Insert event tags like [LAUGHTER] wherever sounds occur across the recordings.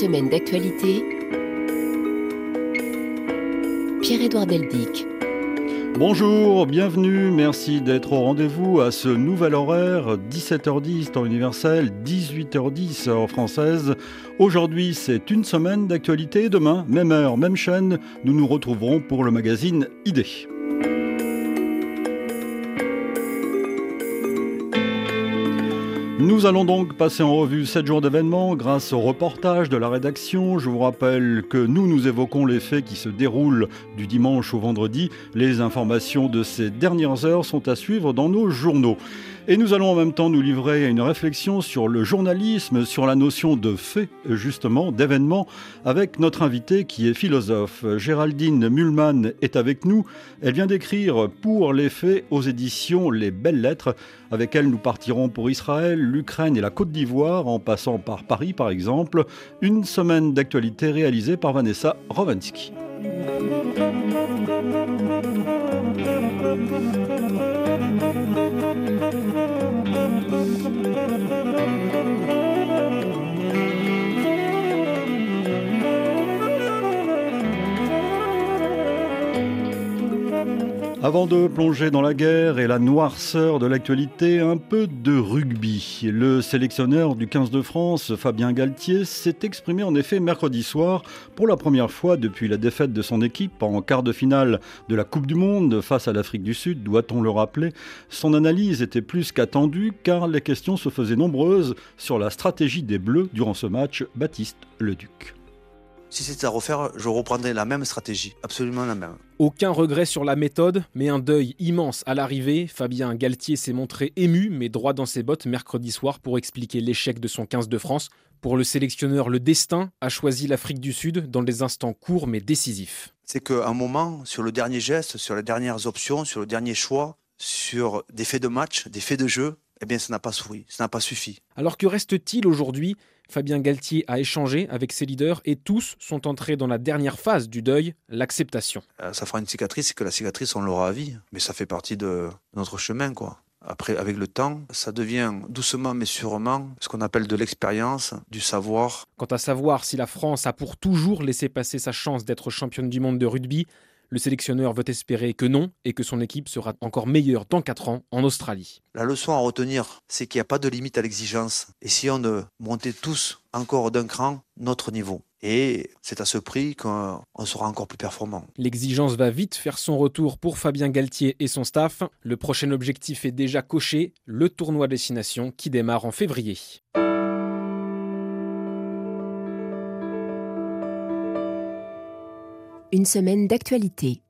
semaine d'actualité. Pierre-Édouard Deldic. Bonjour, bienvenue, merci d'être au rendez-vous à ce nouvel horaire, 17h10 temps universel, 18h10 heure française. Aujourd'hui, c'est une semaine d'actualité demain, même heure, même chaîne, nous nous retrouverons pour le magazine Idée. Nous allons donc passer en revue 7 jours d'événements grâce au reportage de la rédaction. Je vous rappelle que nous, nous évoquons les faits qui se déroulent du dimanche au vendredi. Les informations de ces dernières heures sont à suivre dans nos journaux. Et nous allons en même temps nous livrer à une réflexion sur le journalisme, sur la notion de fait, justement, d'événement, avec notre invité qui est philosophe. Géraldine Mulman est avec nous. Elle vient d'écrire Pour les faits aux éditions Les Belles Lettres. Avec elle, nous partirons pour Israël, l'Ukraine et la Côte d'Ivoire, en passant par Paris par exemple. Une semaine d'actualité réalisée par Vanessa Rovansky. thank you. Avant de plonger dans la guerre et la noirceur de l'actualité, un peu de rugby. Le sélectionneur du 15 de France, Fabien Galtier, s'est exprimé en effet mercredi soir pour la première fois depuis la défaite de son équipe en quart de finale de la Coupe du Monde face à l'Afrique du Sud, doit-on le rappeler. Son analyse était plus qu'attendue car les questions se faisaient nombreuses sur la stratégie des Bleus durant ce match, Baptiste Leduc. Si c'était à refaire, je reprendrais la même stratégie, absolument la même. Aucun regret sur la méthode, mais un deuil immense à l'arrivée. Fabien Galtier s'est montré ému, mais droit dans ses bottes mercredi soir pour expliquer l'échec de son 15 de France. Pour le sélectionneur, le destin a choisi l'Afrique du Sud dans des instants courts mais décisifs. C'est qu'à un moment, sur le dernier geste, sur les dernières options, sur le dernier choix, sur des faits de match, des faits de jeu, eh bien ça n'a pas souri, ça n'a pas suffi. Alors que reste-t-il aujourd'hui? Fabien Galtier a échangé avec ses leaders et tous sont entrés dans la dernière phase du deuil, l'acceptation. Euh, ça fera une cicatrice et que la cicatrice, on l'aura à vie. Mais ça fait partie de notre chemin, quoi. Après, avec le temps, ça devient doucement mais sûrement ce qu'on appelle de l'expérience, du savoir. Quant à savoir si la France a pour toujours laissé passer sa chance d'être championne du monde de rugby, le sélectionneur veut espérer que non et que son équipe sera encore meilleure dans 4 ans en Australie. La leçon à retenir, c'est qu'il n'y a pas de limite à l'exigence. Et si on montait tous encore d'un cran notre niveau et c'est à ce prix qu'on sera encore plus performant. L'exigence va vite faire son retour pour Fabien Galtier et son staff. Le prochain objectif est déjà coché, le tournoi Destination qui démarre en février. Une semaine d'actualité.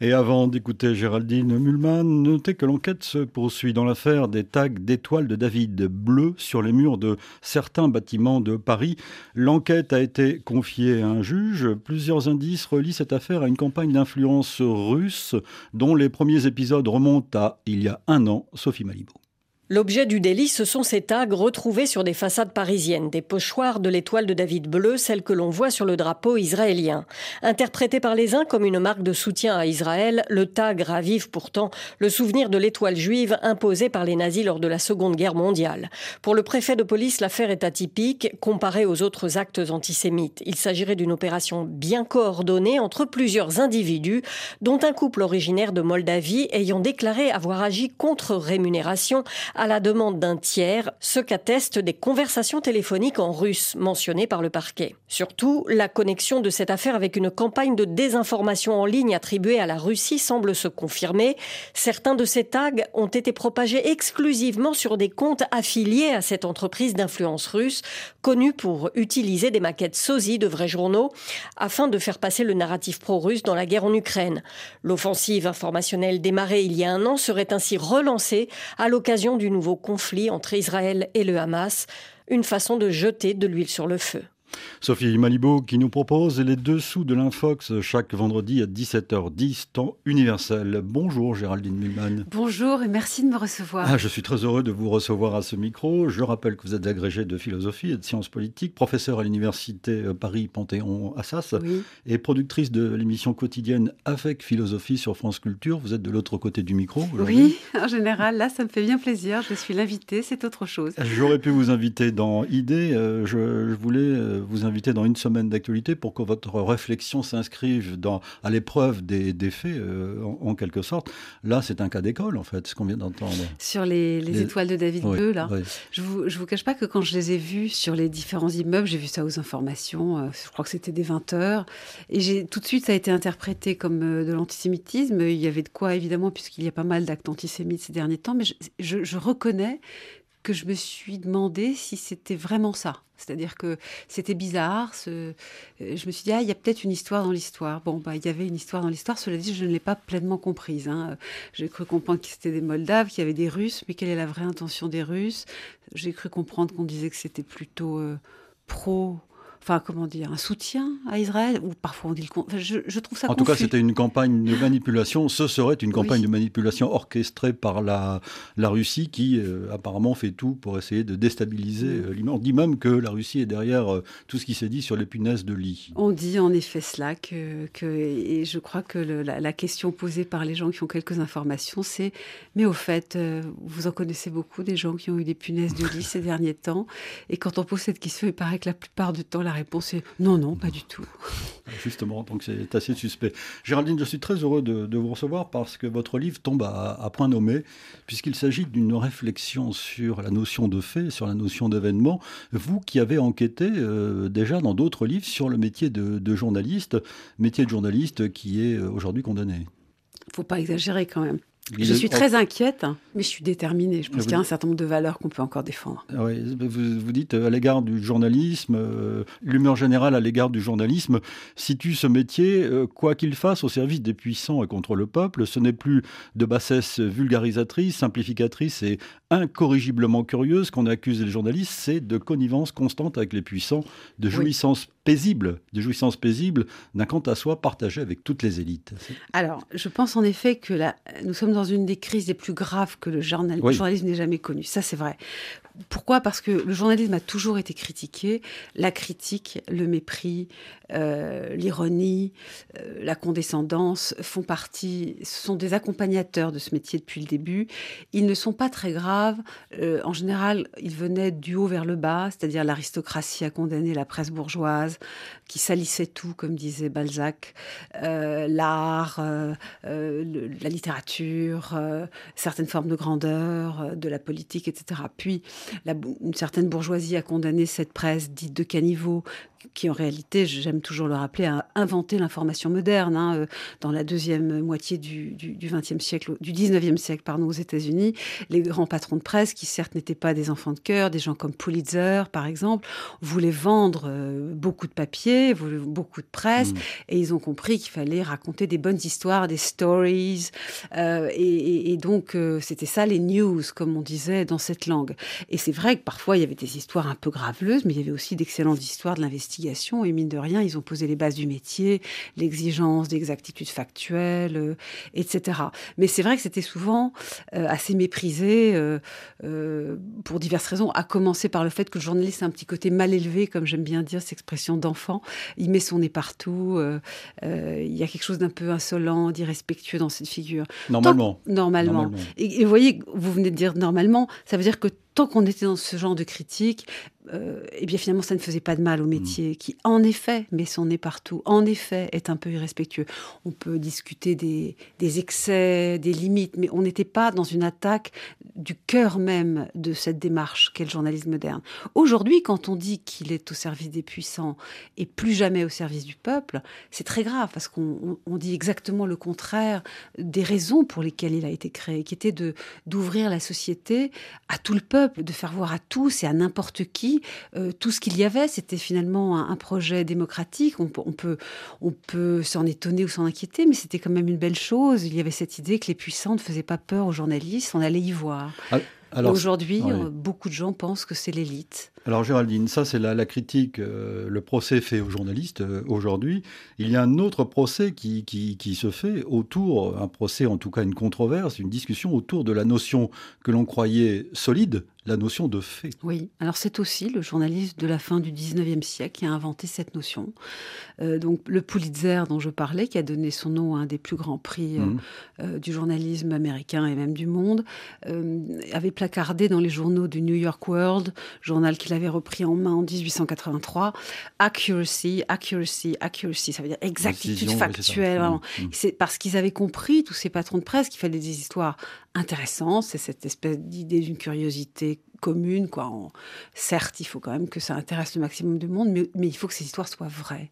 Et avant d'écouter Géraldine Mulman, notez que l'enquête se poursuit dans l'affaire des tags d'étoiles de David bleues sur les murs de certains bâtiments de Paris. L'enquête a été confiée à un juge. Plusieurs indices relient cette affaire à une campagne d'influence russe dont les premiers épisodes remontent à il y a un an, Sophie Malibaud. L'objet du délit, ce sont ces tags retrouvés sur des façades parisiennes, des pochoirs de l'étoile de David bleu, celle que l'on voit sur le drapeau israélien. Interprété par les uns comme une marque de soutien à Israël, le tag ravive pourtant le souvenir de l'étoile juive imposée par les nazis lors de la Seconde Guerre mondiale. Pour le préfet de police, l'affaire est atypique comparée aux autres actes antisémites. Il s'agirait d'une opération bien coordonnée entre plusieurs individus, dont un couple originaire de Moldavie ayant déclaré avoir agi contre rémunération à la demande d'un tiers, ce qu'attestent des conversations téléphoniques en russe mentionnées par le parquet. Surtout, la connexion de cette affaire avec une campagne de désinformation en ligne attribuée à la Russie semble se confirmer. Certains de ces tags ont été propagés exclusivement sur des comptes affiliés à cette entreprise d'influence russe, connue pour utiliser des maquettes sosie de vrais journaux afin de faire passer le narratif pro-russe dans la guerre en Ukraine. L'offensive informationnelle démarrée il y a un an serait ainsi relancée à l'occasion du du nouveau conflit entre Israël et le Hamas, une façon de jeter de l'huile sur le feu. Sophie Malibaud qui nous propose les dessous de l'Infox chaque vendredi à 17h10, temps universel. Bonjour Géraldine Milman. Bonjour et merci de me recevoir. Ah, je suis très heureux de vous recevoir à ce micro. Je rappelle que vous êtes agrégé de philosophie et de sciences politiques, professeur à l'université euh, Paris-Panthéon-Assas et productrice de l'émission quotidienne Avec philosophie sur France Culture. Vous êtes de l'autre côté du micro. Oui, en général, là, ça me fait bien plaisir. Je suis l'invité, c'est autre chose. J'aurais pu vous inviter dans Idée. Euh, je, je voulais euh, vous inviter dans une semaine d'actualité pour que votre réflexion s'inscrive dans, à l'épreuve des, des faits, euh, en, quelque sorte. Là, c'est un cas d'école, en fait, ce qu'on vient d'entendre. Sur les, les, étoiles de David Bleu, là. Je ne vous, je vous cache pas que quand je les ai vus sur les différents immeubles, j'ai vu ça aux informations, euh, je crois que c'était des 20 heures, et j'ai tout de suite, ça a été interprété comme de l'antisémitisme. Il y avait de quoi, évidemment, puisqu'il y a pas mal d'actes antisémites ces derniers temps, mais je, je, je reconnais que je me suis demandé si c'était vraiment ça. C'est-à-dire que c'était bizarre. Ce... Euh, je me suis dit, ah, il y a peut-être une histoire dans l'histoire. Bon, bah, il y avait une histoire dans l'histoire. Cela dit, je ne l'ai pas pleinement comprise. Hein. J'ai cru comprendre que c'était des Moldaves, qu'il y avait des Russes, mais quelle est la vraie intention des Russes? J'ai cru comprendre qu'on disait que c'était plutôt euh, pro enfin comment dire, un soutien à Israël, ou parfois on dit le enfin, je, je, trouve ça. En tout cas, c'était une campagne de manipulation. Ce serait une campagne oui. de manipulation orchestrée par la, la Russie qui euh, apparemment fait tout pour essayer de déstabiliser mmh. euh, On dit même que la Russie est derrière euh, tout ce qui s'est dit sur les punaises de lit. On dit en effet cela que, que et je crois que le, la, la, question posée par les gens qui ont quelques informations, c'est mais au fait, euh, vous en connaissez beaucoup des gens qui ont eu des punaises de lit [LAUGHS] ces derniers temps, et quand on pose cette question, il paraît que la plupart du temps la réponse est non, non, pas du tout. [LAUGHS] Justement, donc c'est assez suspect. Géraldine, je suis très heureux de, de, vous recevoir parce que votre livre tombe à, à point nommé, puisqu'il s'agit d'une réflexion sur la notion de fait, sur la notion d'événement. Vous qui avez enquêté euh, déjà dans d'autres livres sur le métier de, de, journaliste, métier de journaliste qui est euh, aujourd'hui condamné. Il ne faut pas exagérer quand même. Je suis très inquiète, mais je suis déterminée. Je pense qu'il y a un certain nombre de valeurs qu'on peut encore défendre. Ah oui, vous, vous, dites à l'égard du journalisme, euh, l'humeur générale à l'égard du journalisme situe ce métier, euh, quoi qu'il fasse, au service des puissants et contre le peuple. Ce n'est plus de bassesse vulgarisatrice, simplificatrice et incorrigiblement curieuse qu'on accuse les journalistes, c'est de connivence constante avec les puissants, de jouissance oui. Paisible, de jouissance paisible d'un quant à soi partagé avec toutes les élites. Alors, je pense en effet que là, nous sommes dans une des crises les plus graves que le, journal, oui. le journalisme n'ait jamais connues. Ça, c'est vrai. Pourquoi? Parce que le journalisme a toujours été critiqué. La critique, le mépris, euh, l'ironie, euh, la condescendance font partie, sont des accompagnateurs de ce métier depuis le début. Ils ne sont pas très graves. Euh, en général, ils venaient du haut vers le bas, c'est-à-dire l'aristocratie a condamné la presse bourgeoise, qui salissait tout, comme disait Balzac, l'art, la littérature, certaines formes de grandeur, de la politique, etc. une certaine bourgeoisie a condamné cette presse dite de caniveau, qui en réalité, j'aime toujours le rappeler, a inventé l'information moderne hein, dans la deuxième moitié du, du, du 20e siècle, du 19e siècle, pardon, aux États-Unis. Les grands patrons de presse, qui certes n'étaient pas des enfants de cœur, des gens comme Pulitzer, par exemple, voulaient vendre euh, beaucoup de papier, beaucoup de presse, mmh. et ils ont compris qu'il fallait raconter des bonnes histoires, des stories, euh, et, et, et, donc euh, c'était ça les news, comme on disait dans cette langue. Et c'est vrai que parfois il y avait des histoires un peu graveleuses, mais il y avait aussi d'excellentes histoires de l'investissement et mine de rien, ils ont posé les bases du métier, l'exigence d'exactitude factuelle, euh, etc. Mais c'est vrai que c'était souvent euh, assez méprisé euh, pour diverses raisons, à commencer par le fait que le journaliste a un petit côté mal élevé, comme j'aime bien dire cette expression d'enfant. Il met son nez partout. Il y a quelque chose d'un peu insolent, d'irrespectueux dans cette figure. Normalement. Tant, normalement. normalement. Et, et vous voyez, vous venez de dire normalement, ça veut dire que tant qu'on était dans ce genre de critique, euh, eh bien finalement ça ne faisait pas de mal au métier mmh. qui en effet met son nez partout, en effet est un peu irrespectueux. On peut discuter des, des excès, des limites, mais on n'était pas dans une attaque du cœur même de cette démarche qu'est le journalisme moderne. Aujourd'hui, quand on dit qu'il est au service des puissants et plus jamais au service du peuple, c'est très grave parce qu'on on dit exactement le contraire des raisons pour lesquelles il a été créé, qui était de d'ouvrir la société à tout le peuple, de faire voir à tous et à n'importe qui euh, tout ce qu'il y avait, c'était finalement un, un, projet démocratique. On, on peut, on peut s'en étonner ou s'en inquiéter, mais c'était quand même une belle chose. Il y avait cette idée que les puissants ne faisaient pas peur aux journalistes, on allait y voir. Ah. Aujourd'hui, euh, beaucoup de gens pensent que c'est l'élite. Alors Géraldine, ça c'est la, la, critique, euh, le procès fait aux journalistes euh, aujourd'hui. Il y a un autre procès qui, qui, qui, se fait autour, un procès en tout cas une controverse, une discussion autour de la notion que l'on croyait solide, la notion de fait. Oui, alors c'est aussi le journaliste de la fin du 19e siècle qui a inventé cette notion. Euh, donc le Pulitzer dont je parlais, qui a donné son nom à un des plus grands prix euh, mhm. euh, du journalisme américain et même du monde, avait placardé dans les journaux du New York World, journal qu'il avait repris en main en 1883, accuracy, accuracy, accuracy, ça veut dire exactitude factuelle. Mhm. C'est parce qu'ils avaient compris, tous ces patrons de presse, qu'il fallait des histoires intéressantes, c'est cette espèce d'idée d'une curiosité commune. Quoi. certes, il faut quand même que ça intéresse le maximum de monde, mais, il faut que ces histoires soient vraies.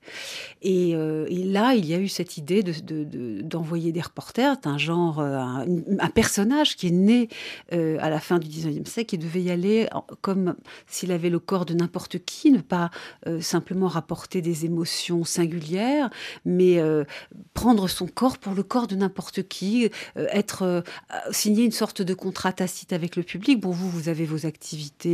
Et, euh, là, il y a eu cette idée d'envoyer de, des reporters. C'est un genre, euh, un, personnage qui est né euh, à la fin du 19e siècle et devait y aller comme s'il avait le corps de n'importe qui, ne pas simplement rapporter des émotions singulières, mais prendre son corps pour le corps de n'importe qui, être signer une sorte de contrat tacite avec le public. Bon, vous, vous avez vos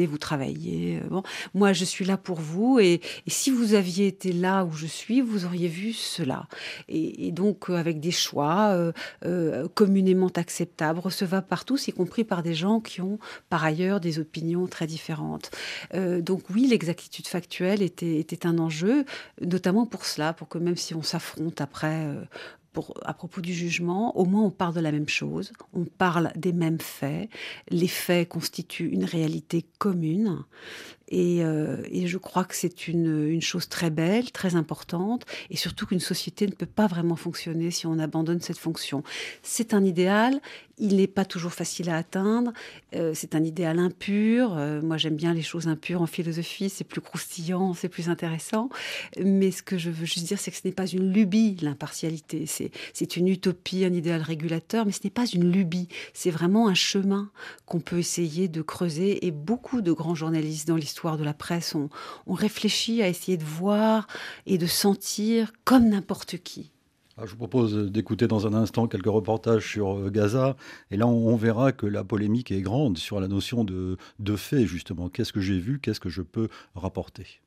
vous travaillez. Euh, bon, moi, je suis là pour vous, et, si vous aviez été là où je suis, vous auriez vu cela. Et, donc, euh, avec des choix euh, communément acceptables, recevables par tous, y compris par des gens qui ont par ailleurs des opinions très différentes. donc oui, l'exactitude factuelle était un enjeu, notamment pour cela, pour que même si on s'affronte après à propos du jugement, au moins on parle de la même chose, on parle des mêmes faits, les faits constituent une réalité commune, euh, et, je crois que c'est une, chose très belle, très importante, et surtout qu'une société ne peut pas vraiment fonctionner si on abandonne cette fonction. C'est un idéal, il n'est pas toujours facile à atteindre. Euh, c'est un idéal impur. Euh, moi, j'aime bien les choses impures en philosophie. C'est plus croustillant, c'est plus intéressant. Mais ce que je veux juste dire, c'est que ce n'est pas une lubie, l'impartialité. C'est une utopie, un idéal régulateur, mais ce n'est pas une lubie. C'est vraiment un chemin qu'on peut essayer de creuser. Et beaucoup de grands journalistes dans l'histoire de la presse ont, réfléchi à essayer de voir et de sentir comme n'importe qui je vous propose d'écouter dans un instant quelques reportages sur euh, Gaza. Et là, on, verra que la polémique est grande sur la notion de, de fait, justement. Qu'est-ce que j'ai vu? Qu'est-ce que je peux rapporter?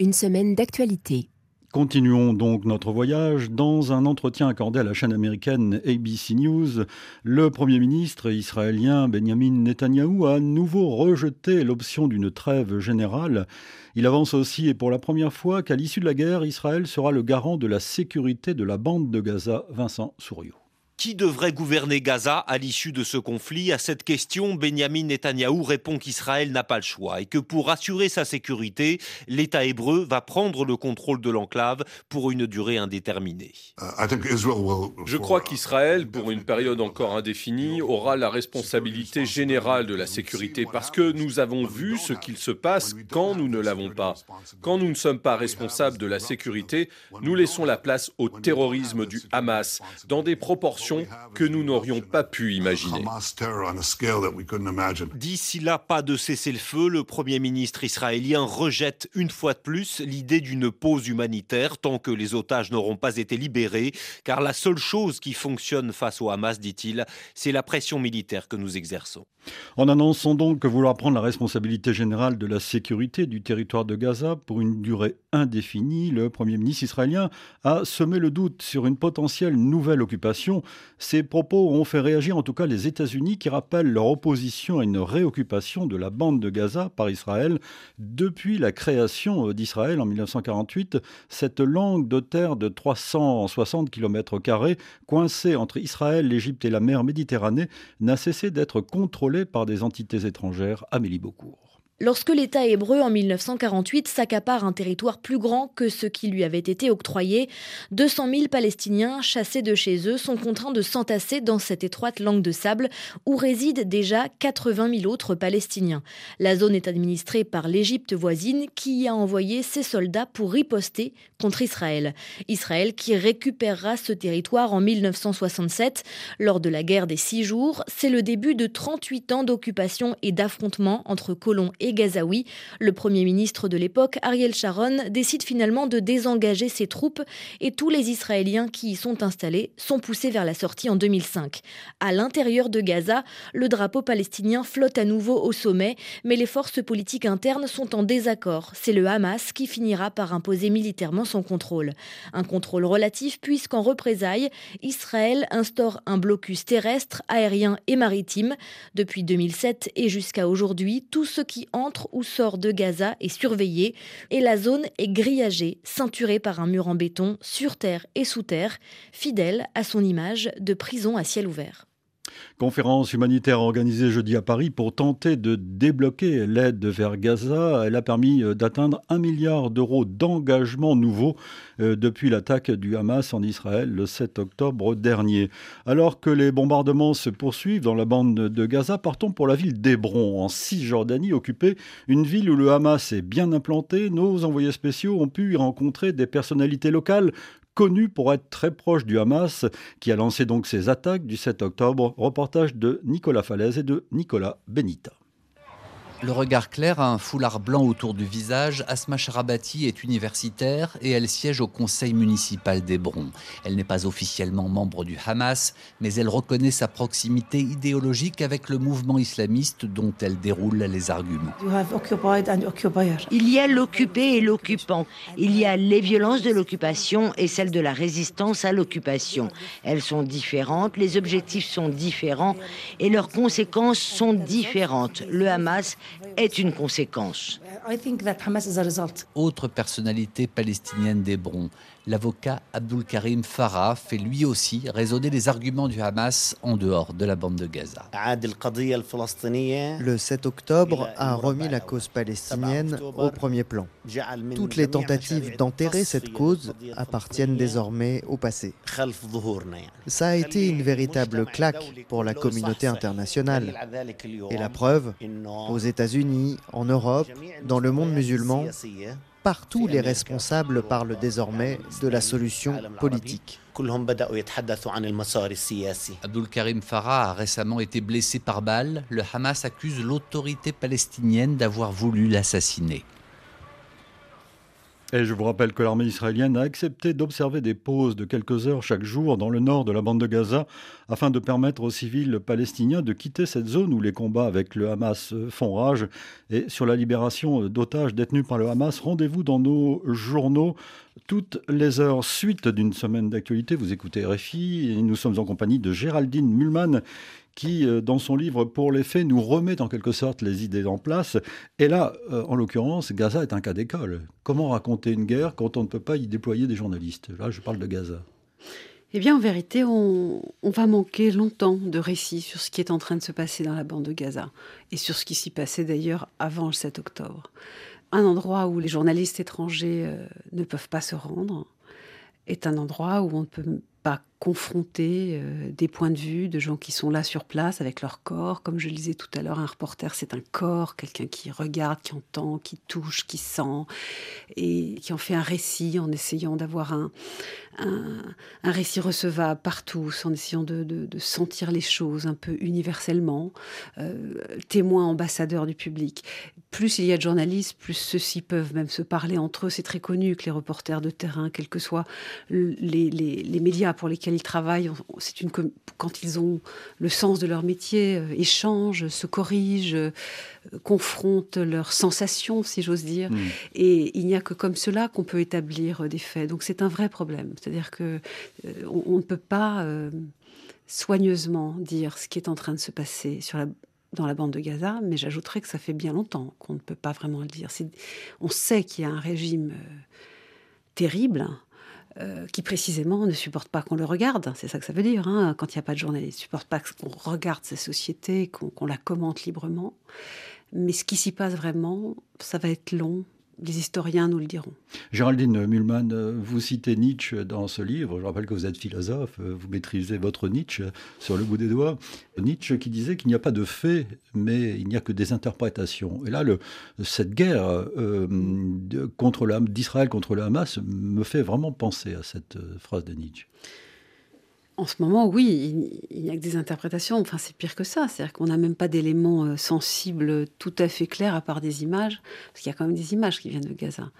Une semaine d'actualité. Continuons donc notre voyage. Dans un entretien accordé à la chaîne américaine ABC News, le Premier ministre israélien Benjamin Netanyahou a à nouveau rejeté l'option d'une trêve générale. Il avance aussi, et pour la première fois, qu'à l'issue de la guerre, Israël sera le garant de la sécurité de la bande de Gaza, Vincent Souriau. Qui devrait gouverner Gaza à l'issue de ce conflit? À cette question, Benjamin Netanyahou répond qu'Israël n'a pas le choix et que pour assurer sa sécurité, l'État hébreu va prendre le contrôle de l'enclave pour une durée indéterminée. Uh, Je crois qu'Israël, pour une période encore indéfinie, aura la responsabilité générale de la sécurité parce que nous avons vu ce qu'il se passe quand nous ne l'avons pas. Quand nous ne sommes pas responsables de la sécurité, nous laissons la place au terrorisme du Hamas dans des proportions que nous n'aurions pas pu imaginer. D'ici là, pas de cessez-le-feu. Le Premier ministre israélien rejette une fois de plus l'idée d'une pause humanitaire tant que les otages n'auront pas été libérés, car la seule chose qui fonctionne face au Hamas, dit-il, c'est la pression militaire que nous exerçons. En annonçant donc que vouloir prendre la responsabilité générale de la sécurité du territoire de Gaza pour une durée indéfinie, le Premier ministre israélien a semé le doute sur une potentielle nouvelle occupation ces propos ont fait réagir en tout cas les États-Unis qui rappellent leur opposition à une réoccupation de la bande de Gaza par Israël depuis la création d'Israël en 1948. Cette langue de terre de 360 km, coincée entre Israël, l'Égypte et la mer Méditerranée, n'a cessé d'être contrôlée par des entités étrangères. Amélie Beaucourt. Lorsque l'État hébreu en 1948 s'accapare un territoire plus grand que ce qui lui avait été octroyé, 200 000 Palestiniens chassés de chez eux sont contraints de s'entasser dans cette étroite langue de sable où résident déjà 80 000 autres Palestiniens. La zone est administrée par l'Égypte voisine qui y a envoyé ses soldats pour riposter contre Israël. Israël qui récupérera ce territoire en 1967 lors de la guerre des six jours. C'est le début de 38 ans d'occupation et d'affrontement entre colons et et gazaouis. Le Premier ministre de l'époque, Ariel Sharon, décide finalement de désengager ses troupes et tous les Israéliens qui y sont installés sont poussés vers la sortie en 2005. À l'intérieur de Gaza, le drapeau palestinien flotte à nouveau au sommet, mais les forces politiques internes sont en désaccord. C'est le Hamas qui finira par imposer militairement son contrôle. Un contrôle relatif puisqu'en représailles, Israël instaure un blocus terrestre, aérien et maritime. Depuis 2007 et jusqu'à aujourd'hui, tout ce qui entre ou sort de Gaza est surveillé et la zone est grillagée, ceinturée par un mur en béton, sur terre et sous terre, fidèle à son image de prison à ciel ouvert. Conférence humanitaire organisée jeudi à Paris pour tenter de débloquer l'aide vers Gaza. Elle a permis euh, d'atteindre un milliard d'euros d'engagement nouveau euh, depuis l'attaque du Hamas en Israël le 7 octobre dernier. Alors que les bombardements se poursuivent dans la bande de Gaza, partons pour la ville d'Hébron, en Cisjordanie, occupée, une ville où le Hamas est bien implanté. Nos envoyés spéciaux ont pu y rencontrer des personnalités locales connu pour être très proche du Hamas, qui a lancé donc ses attaques du 7 octobre. Reportage de Nicolas Falaise et de Nicolas Benita. Le regard clair a un foulard blanc autour du visage. Asma Sharabati est universitaire et elle siège au conseil municipal d'Hébron. Elle n'est pas officiellement membre du Hamas, mais elle reconnaît sa proximité idéologique avec le mouvement islamiste dont elle déroule les arguments. Il y a l'occupé et l'occupant. Il y a les violences de l'occupation et celles de la résistance à l'occupation. Elles sont différentes, les objectifs sont différents et leurs conséquences sont différentes. Le Hamas est une conséquence. Autre personnalité palestinienne d'Hébron, l'avocat Abdul Karim Farah fait lui aussi résonner les arguments du Hamas en dehors de la bande de Gaza. Le 7 octobre a remis la cause palestinienne au premier plan. Toutes les tentatives d'enterrer cette cause appartiennent désormais au passé. Ça a été une véritable claque pour la communauté internationale. Et la preuve, aux États-Unis, en Europe, dans le monde musulman, partout les responsables parlent désormais de la solution politique. Abdul Karim Farah a récemment été blessé par balle. Le Hamas accuse l'autorité palestinienne d'avoir voulu l'assassiner. Et je vous rappelle que l'armée israélienne a accepté d'observer des pauses de quelques heures chaque jour dans le nord de la bande de Gaza afin de permettre aux civils palestiniens de quitter cette zone où les combats avec le Hamas font rage. Et sur la libération d'otages détenus par le Hamas, rendez-vous dans nos journaux toutes les heures. Suite d'une semaine d'actualité, vous écoutez RFI et nous sommes en compagnie de Géraldine Mulman qui, euh, dans son livre Pour les faits, nous remet en quelque sorte les idées en place. Et là, euh, en l'occurrence, Gaza est un cas d'école. Comment raconter une guerre quand on ne peut pas y déployer des journalistes? Là, je parle de Gaza. Eh bien, en vérité, on, va manquer longtemps de récits sur ce qui est en train de se passer dans la bande de Gaza et sur ce qui s'y passait d'ailleurs avant le 7 octobre. Un endroit où les journalistes étrangers euh, ne peuvent pas se rendre est un endroit où on ne peut pas confronter euh, des points de vue de gens qui sont là sur place avec leur corps. Comme je le disais tout à l'heure, un reporter, c'est un corps, quelqu'un qui regarde, qui entend, qui touche, qui sent, et qui en fait un récit en essayant d'avoir un, un, récit recevable partout, en essayant de, sentir les choses un peu universellement, euh, témoin, ambassadeur du public. Plus il y a de journalistes, plus ceux-ci peuvent même se parler entre eux. C'est très connu que les reporters de terrain, quels que soient les, les médias pour lesquels ils travaillent, c'est une quand ils ont le sens de leur métier, euh, échangent, se corrigent, euh, confrontent leurs sensations, si j'ose dire. Mm. Et il n'y a que comme cela qu'on peut établir euh, des faits. Donc c'est un vrai problème. C'est-à-dire que on, ne peut pas soigneusement dire ce qui est en train de se passer sur la dans la bande de Gaza, mais j'ajouterais que ça fait bien longtemps qu'on ne peut pas vraiment le dire. On sait qu'il y a un régime terrible, euh, qui précisément ne supporte pas qu'on le regarde. C'est ça que ça veut dire, hein, quand il n'y a pas de journaliste. Ne supporte pas qu'on regarde sa société, qu'on la commente librement. Mais ce qui s'y passe vraiment, ça va être long, les historiens nous le diront. Géraldine Mühlmann, vous citez Nietzsche dans ce livre. Je rappelle que vous êtes philosophe, vous maîtrisez votre Nietzsche sur le bout des doigts. Nietzsche qui disait qu'il n'y a pas de faits, mais il n'y a que des interprétations. Et là, cette guerre euh, d'Israël contre le Hamas me fait vraiment penser à cette euh, phrase de Nietzsche. En ce moment, oui, il n'y a que des interprétations. Enfin, c'est pire que ça. C'est-à-dire qu'on n'a même pas d'éléments euh, sensibles tout à fait clairs à part des images, parce qu'il y a quand même des images qui viennent de Gaza.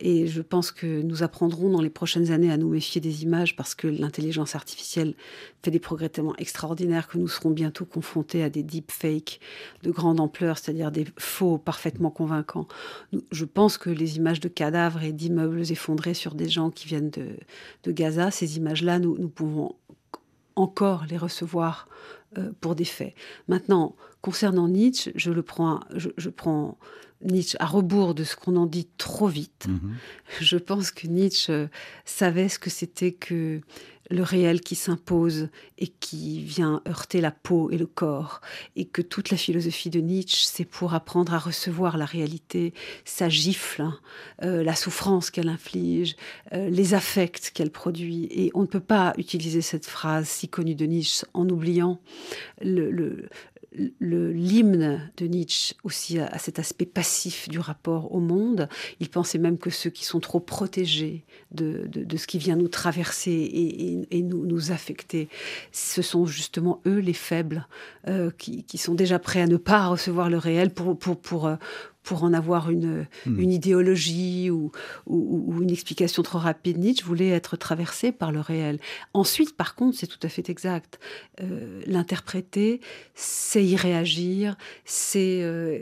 Et je pense que nous apprendrons dans les prochaines années à nous méfier des images, parce que l'intelligence artificielle fait des progrès tellement extraordinaires que nous serons bientôt confrontés à des deepfakes de grande ampleur, c'est-à-dire des faux parfaitement convaincants. Je pense que les images de cadavres et d'immeubles effondrés sur des gens qui viennent de, de Gaza, ces images-là, nous, nous pouvons encore les recevoir euh, pour des faits. Maintenant, concernant Nietzsche, je le prends, je, prends Nietzsche à rebours de ce qu'on en dit trop vite. Mhm. Je pense que Nietzsche savait ce que c'était que le réel qui s'impose et qui vient heurter la peau et le corps, et que toute la philosophie de Nietzsche, c'est pour apprendre à recevoir la réalité, sa gifle, hein, euh, la souffrance qu'elle inflige, euh, les affects qu'elle produit. Et on ne peut pas utiliser cette phrase si connue de Nietzsche en oubliant le, l'hymne de Nietzsche aussi à, cet aspect passif du rapport au monde. Il pensait même que ceux qui sont trop protégés de, ce qui vient nous traverser et, nous, nous, affecter, ce sont justement eux les faibles euh, qui, sont déjà prêts à ne pas recevoir le réel pour, pour, pour, euh, pour en avoir une, hmm. une idéologie ou, ou, une explication trop rapide. Nietzsche voulait être traversé par le réel. Ensuite, par contre, c'est tout à fait exact. Euh, l'interpréter, c'est y réagir, c'est euh,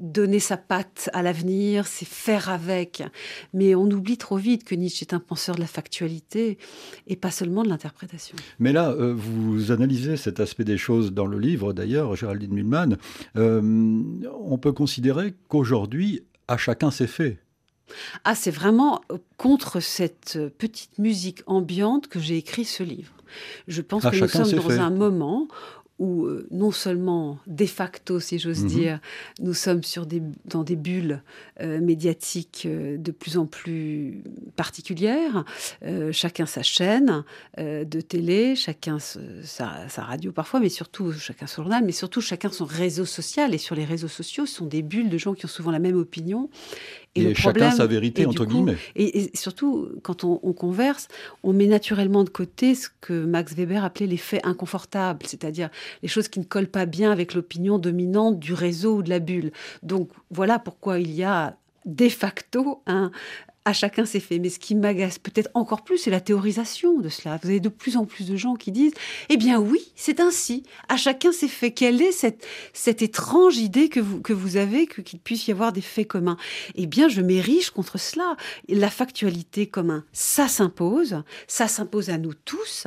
donner sa patte à l'avenir, c'est faire avec. Mais on oublie trop vite que Nietzsche est un penseur de la factualité et pas seulement de l'interprétation. Mais là, euh, vous analysez cet aspect des choses dans le livre, d'ailleurs, Géraldine Mühlmann. on peut considérer qu'aujourd'hui, à chacun ses faits. Ah, c'est vraiment contre cette petite musique ambiante que j'ai écrit ce livre. Je pense que nous sommes dans un moment où euh, non seulement de facto, si j'ose mhm. dire, nous sommes sur des, dans des bulles euh, médiatiques euh, de plus en plus particulières, chacun sa chaîne de télé, chacun sa, sa, radio parfois, mais surtout chacun son journal, mais surtout chacun son réseau social. Et sur les réseaux sociaux, ce sont des bulles de gens qui ont souvent la même opinion et, chacun sa vérité, entre guillemets. Et, surtout, quand on, converse, on met naturellement de côté ce que Max Weber appelait les faits inconfortables, c'est-à-dire les choses qui ne collent pas bien avec l'opinion dominante du réseau ou de la bulle. Donc voilà pourquoi il y a de facto un, à chacun ses faits. Mais ce qui m'agace peut-être encore plus, c'est la théorisation de cela. Vous avez de plus en plus de gens qui disent Eh bien oui, c'est ainsi, à chacun ses faits. Quelle est cette, cette étrange idée que vous, que vous avez qu'il puisse y avoir des faits communs? Eh bien, je m'érige contre cela. La factualité commun, ça s'impose, ça s'impose à nous tous.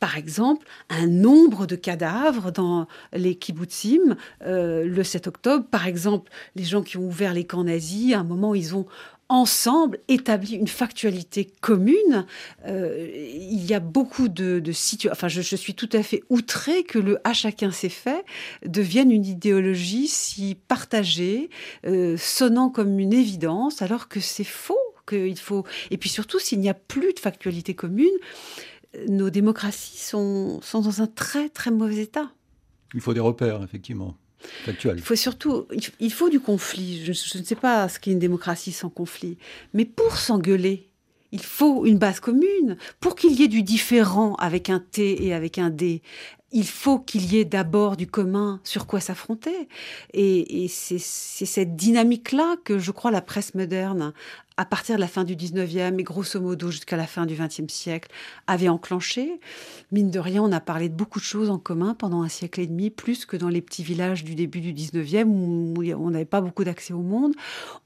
Par exemple, un nombre de cadavres dans les kibbutzim euh, le 7 octobre. Par exemple, les gens qui ont ouvert les camps nazis, à un moment, ils ont ensemble établi une factualité commune. Euh, il y a beaucoup de, situations. Enfin, je, suis tout à fait outrée que le à chacun ses faits devienne une idéologie si partagée, euh, sonnant comme une évidence, alors que c'est faux. Qu'il faut. Et puis surtout, s'il n'y a plus de factualité commune, nos démocraties sont, sont dans un très très mauvais état. Il faut des repères, effectivement. Il faut surtout, il faut du conflit. Je, ne sais pas ce qu'est une démocratie sans conflit, mais pour s'engueuler, il faut une base commune. Pour qu'il y ait du différent avec un T et avec un D, il faut qu'il y ait d'abord du commun sur quoi s'affronter. Et, c'est cette dynamique-là que je crois la presse moderne, à partir de la fin du 19e et grosso modo jusqu'à la fin du 20e siècle, avait enclenché. Mine de rien, on a parlé de beaucoup de choses en commun pendant un siècle et demi, plus que dans les petits villages du début du 19e où on n'avait pas beaucoup d'accès au monde.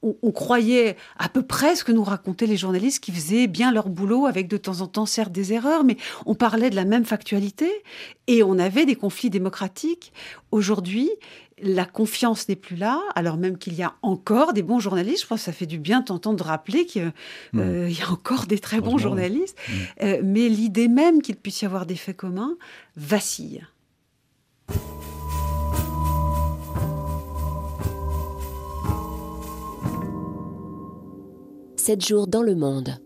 On, croyait à peu près ce que nous racontaient les journalistes qui faisaient bien leur boulot avec de temps en temps certes des erreurs, mais on parlait de la même factualité et on avait des conflits démocratiques. Aujourd'hui, la confiance n'est plus là, alors même qu'il y a encore des bons journalistes. Je pense que ça fait du bien d'entendre rappeler qu'il mmh. euh, y a encore des très bons journalistes. Mmh. Euh, mais l'idée même qu'il puisse y avoir des faits communs vacille. Sept jours dans le monde.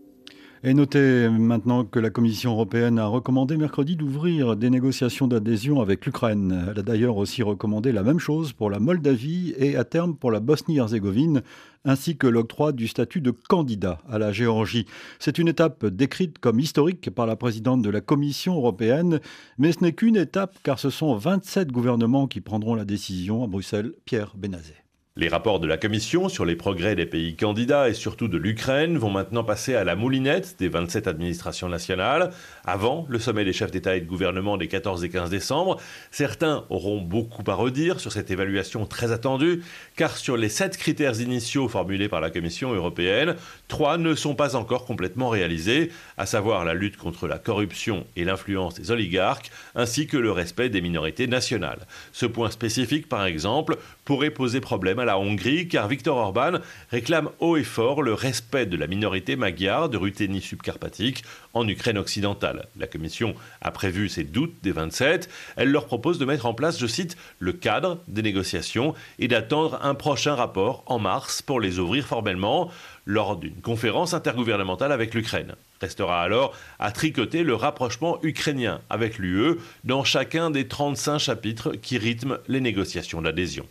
Et notez maintenant que la Commission européenne a recommandé mercredi d'ouvrir des négociations d'adhésion avec l'Ukraine. Elle a d'ailleurs aussi recommandé la même chose pour la Moldavie et à terme pour la Bosnie-Herzégovine, ainsi que l'octroi du statut de candidat à la Géorgie. C'est une étape décrite comme historique par la présidente de la Commission européenne, mais ce n'est qu'une étape car ce sont 27 gouvernements qui prendront la décision à Bruxelles. Pierre Benazet. Les rapports de la Commission sur les progrès des pays candidats et surtout de l'Ukraine vont maintenant passer à la moulinette des 27 administrations nationales, avant le sommet des chefs d'État et de gouvernement des 14 et 15 décembre. Certains auront beaucoup à redire sur cette évaluation très attendue, car sur les sept critères initiaux formulés par la Commission européenne, trois ne sont pas encore complètement réalisés, à savoir la lutte contre la corruption et l'influence des oligarques, ainsi que le respect des minorités nationales. Ce point spécifique, par exemple, pourrait poser problème à la Hongrie, car Viktor Orban réclame haut et fort le respect de la minorité magyare de Ruthénie subcarpatique en Ukraine occidentale. La Commission a prévu ses doutes des 27. Elle leur propose de mettre en place, je cite, le cadre des négociations et d'attendre un prochain rapport en mars pour les ouvrir formellement lors d'une conférence intergouvernementale avec l'Ukraine. Restera alors à tricoter le rapprochement ukrainien avec l'UE dans chacun des 35 chapitres qui rythment les négociations d'adhésion.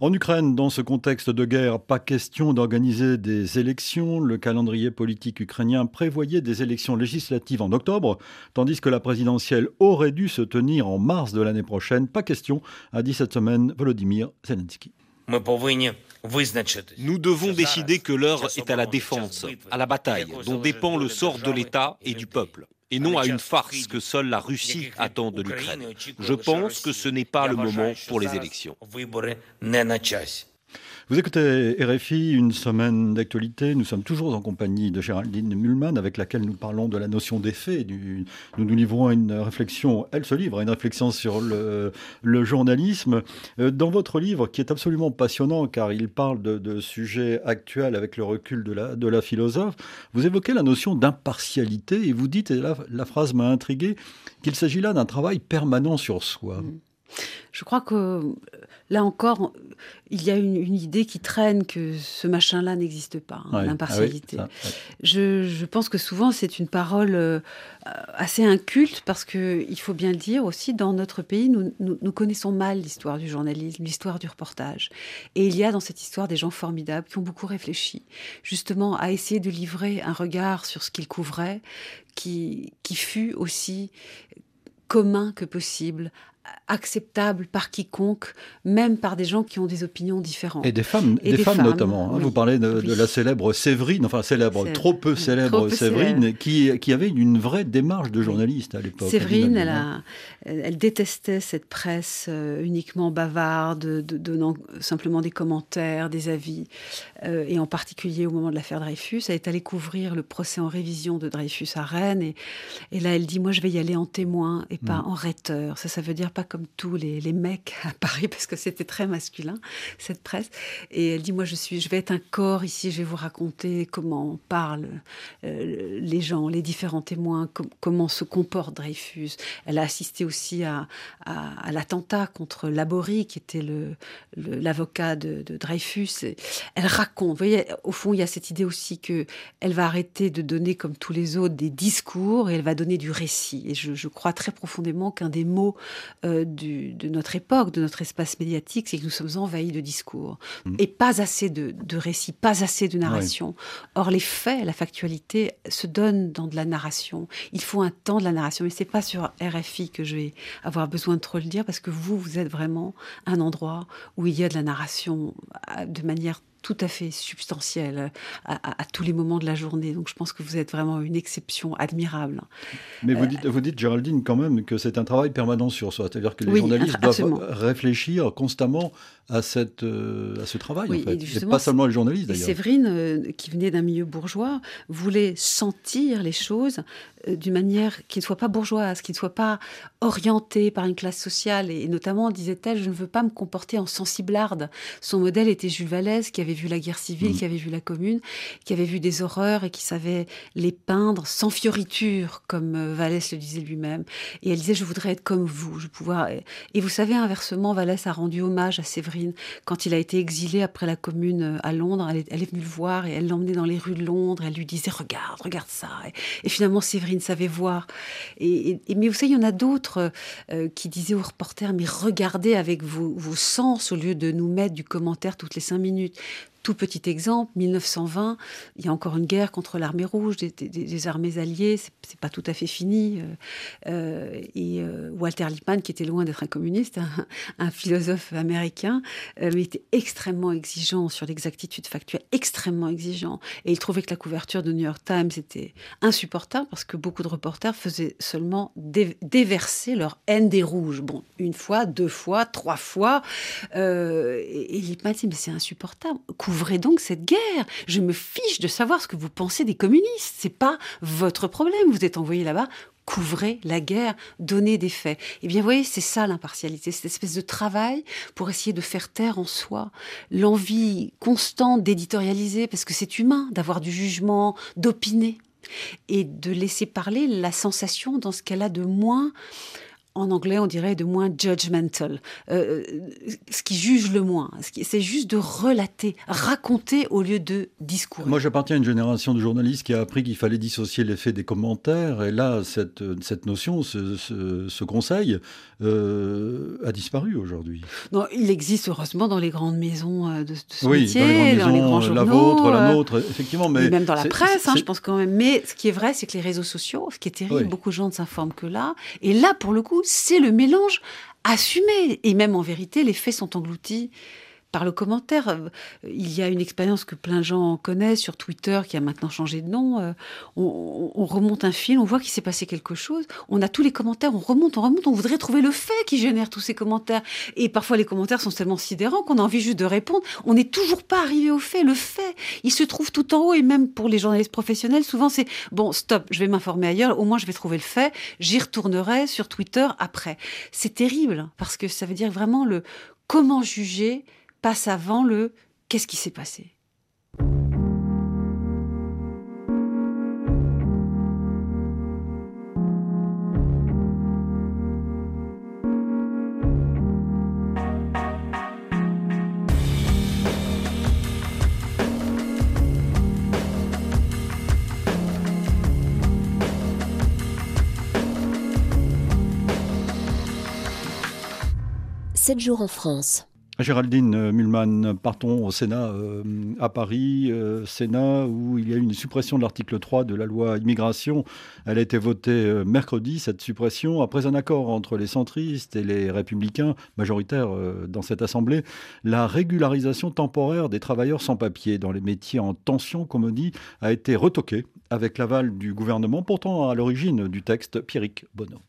En Ukraine, dans ce contexte de guerre, pas question d'organiser des élections. Le calendrier politique ukrainien prévoyait des élections législatives en octobre, tandis que la présidentielle aurait dû se tenir en mars de l'année prochaine. Pas question, a dit cette semaine Volodymyr Zelensky. Nous devons décider que l'heure est à la défense, à la bataille, dont dépend le sort de l'État et du peuple, et non à une farce que seule la Russie attend de l'Ukraine. Je pense que ce n'est pas le moment pour les élections. Vous écoutez RFI, une semaine d'actualité. Nous sommes toujours en compagnie de Géraldine Mulman, avec laquelle nous parlons de la notion d'effet. Nous nous livrons à une réflexion, elle se livre à une réflexion sur le, journalisme. Euh, dans votre livre, qui est absolument passionnant, car il parle de, sujets actuels avec le recul de la, philosophe, vous évoquez la notion d'impartialité et vous dites, et la, phrase m'a intrigué, qu'il s'agit là d'un travail permanent sur soi. Mmh. Je crois que là encore, il y a une, idée qui traîne que ce machin-là n'existe pas, hein, l'impartialité. Ah je, pense que souvent c'est une parole euh, assez inculte parce que il faut bien le dire aussi, dans notre pays, nous, nous, connaissons mal l'histoire du journalisme, l'histoire du reportage. Et il y a dans cette histoire des gens formidables qui ont beaucoup réfléchi, justement à essayer de livrer un regard sur ce qu'ils couvraient, qui, qui fut aussi commun que possible, acceptable par quiconque, même par des gens qui ont des opinions différentes. Et des femmes, des, femmes, notamment. Hein. Vous parlez de, la célèbre Séverine, enfin célèbre, trop peu célèbre Séverine, Qui, qui avait une vraie démarche de journaliste à l'époque. Séverine, elle, a, elle, détestait cette presse euh, uniquement bavarde, donnant simplement des commentaires, des avis, euh, et en particulier au moment de l'affaire Dreyfus. Elle est allée couvrir le procès en révision de Dreyfus à Rennes, et, et là elle dit, moi je vais y aller en témoin et pas mm. en rhéteur. Ça, ça veut dire comme tous les, les, mecs à Paris, parce que c'était très masculin, cette presse. Et elle dit, moi, je, suis, je vais être un corps ici, je vais vous raconter comment parlent euh, les gens, les différents témoins, comment se comporte Dreyfus. Elle a assisté aussi à, à, l'attentat contre Laborie, qui était l'avocat le, de, Dreyfus. elle raconte, vous voyez, au fond, il y a cette idée aussi que elle va arrêter de donner, comme tous les autres, des discours et elle va donner du récit. Et je, je crois très profondément qu'un des mots euh, de notre époque, de notre espace médiatique, c'est que nous sommes envahis de discours mm. et pas assez de, récits, pas assez de narration. Or, les faits, la factualité se donnent dans de la narration. Il faut un temps de la narration. Mais c'est pas sur RFI que je vais avoir besoin de trop le dire parce que vous, vous êtes vraiment un endroit où il y a de la narration euh, de manière tout à fait substantiel à, tous les moments de la journée. Donc je pense que vous êtes vraiment une exception admirable. Mais vous, euh, dites, vous dites, Géraldine, quand même que c'est un travail permanent sur soi. C'est-à-dire que les journalistes doivent réfléchir constamment à, cette, euh, à ce travail. Oui, en fait. pas seulement les journalistes d'ailleurs. Séverine, euh, qui venait d'un milieu bourgeois, voulait sentir les choses euh, d'une manière qui ne soit pas bourgeoise, qui ne soit pas orientée par une classe sociale. Et, notamment, disait-elle, je ne veux pas me comporter en sensiblarde. Son modèle était Jules Vallès, qui avait vu la guerre civile, mm. qui avait vu la commune, qui avait vu des horreurs et qui savait les peindre sans fioriture, comme Vallès le disait lui-même. Et elle disait, je voudrais être comme vous, je pouvoir... Et vous savez, inversement, Vallès a rendu hommage à Séverine Quand il a été exilé après la commune euh, à Londres, elle est, venue le voir et elle l'emmenait dans les rues de Londres. Elle lui disait Regarde, regarde ça. Et, finalement, Séverine savait voir. Et, mais vous savez, il y en a d'autres euh, qui disaient aux reporters Mais regardez avec vos sens au lieu de nous mettre du commentaire toutes les cinq minutes. Tout petit exemple, 1920, il y a encore une guerre contre l'armée rouge, des, armées alliées, c'est pas tout à fait fini. Euh, euh, et euh, Walter Lippmann, qui était loin d'être un communiste, [LAUGHS] un, philosophe américain, était extrêmement exigeant sur l'exactitude factuelle, extrêmement exigeant. Et il trouvait que la couverture de New York Times était insupportable parce que beaucoup de reporters faisaient seulement déverser leur haine des rouges. Bon, une fois, deux fois, trois fois. et, et Lippmann dit, mais c'est insupportable couvrez donc cette guerre. Je me fiche de savoir ce que vous pensez des communistes. C'est pas votre problème. Vous êtes envoyé là-bas. Couvrez la guerre, donnez des faits. Eh bien, vous voyez, c'est ça l'impartialité, cette espèce de travail pour essayer de faire taire en soi l'envie constante d'éditorialiser, parce que c'est humain d'avoir du jugement, d'opiner, et de laisser parler la sensation dans ce qu'elle a de moins en anglais, on dirait de moins judgmental, euh, ce qui juge le moins. C'est juste de relater, raconter au lieu de discours. Moi, j'appartiens à une génération de journalistes qui a appris qu'il fallait dissocier l'effet des commentaires. Et là, cette, cette notion, ce, ce, conseil, euh, a disparu aujourd'hui. Non, il existe heureusement dans les grandes maisons euh, de, ce oui, métier, dans les, grands journaux, la vôtre, la nôtre, effectivement. Mais même dans la presse, hein, je pense quand même. Mais ce qui est vrai, c'est que les réseaux sociaux, ce qui est terrible, beaucoup de gens ne s'informent que là. Et là, pour le coup, c'est le mélange assumé. Et même en vérité, les faits sont engloutis par le commentaire. Euh, il y a une expérience que plein de gens connaissent sur Twitter, qui a maintenant changé de nom. Euh, on, remonte un film, on voit qu'il s'est passé quelque chose. On a tous les commentaires, on remonte, on remonte. On voudrait trouver le fait qui génère tous ces commentaires. Et parfois, les commentaires sont tellement sidérants qu'on a envie juste de répondre. On n'est toujours pas arrivé au fait. Le fait, il se trouve tout en haut. Et même pour les journalistes professionnels, souvent, c'est bon, stop, je vais m'informer ailleurs. Au moins, je vais trouver le fait. J'y retournerai sur Twitter après. C'est terrible parce que ça veut dire vraiment le comment juger passe avant le qu'est-ce qui s'est passé? Sept jours en France. Géraldine euh, Mulman, partons au Sénat euh, à Paris, euh, Sénat où il y a eu une suppression de l'article 3 de la loi immigration. Elle a été votée mercredi, cette suppression, après un accord entre les centristes et les républicains majoritaires dans cette assemblée. La régularisation temporaire des travailleurs sans papier dans les métiers en tension, comme on dit, a été retoquée avec l'aval du gouvernement, pourtant à l'origine du texte, Pierrick Bonneau.